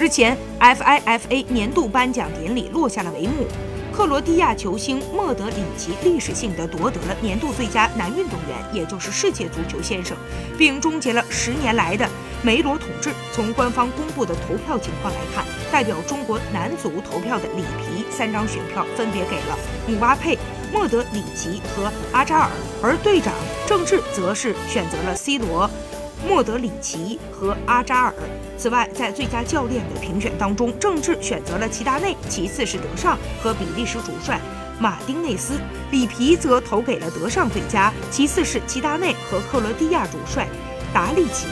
日前，FIFA 年度颁奖典礼落下了帷幕。克罗地亚球星莫德里奇历史性的夺得了年度最佳男运动员，也就是世界足球先生，并终结了十年来的梅罗统治。从官方公布的投票情况来看，代表中国男足投票的里皮三张选票分别给了姆巴佩、莫德里奇和阿扎尔，而队长郑智则是选择了 C 罗。莫德里奇和阿扎尔。此外，在最佳教练的评选当中，郑智选择了齐达内，其次是德尚和比利时主帅马丁内斯，里皮则投给了德尚最佳，其次是齐达内和克罗地亚主帅达利奇。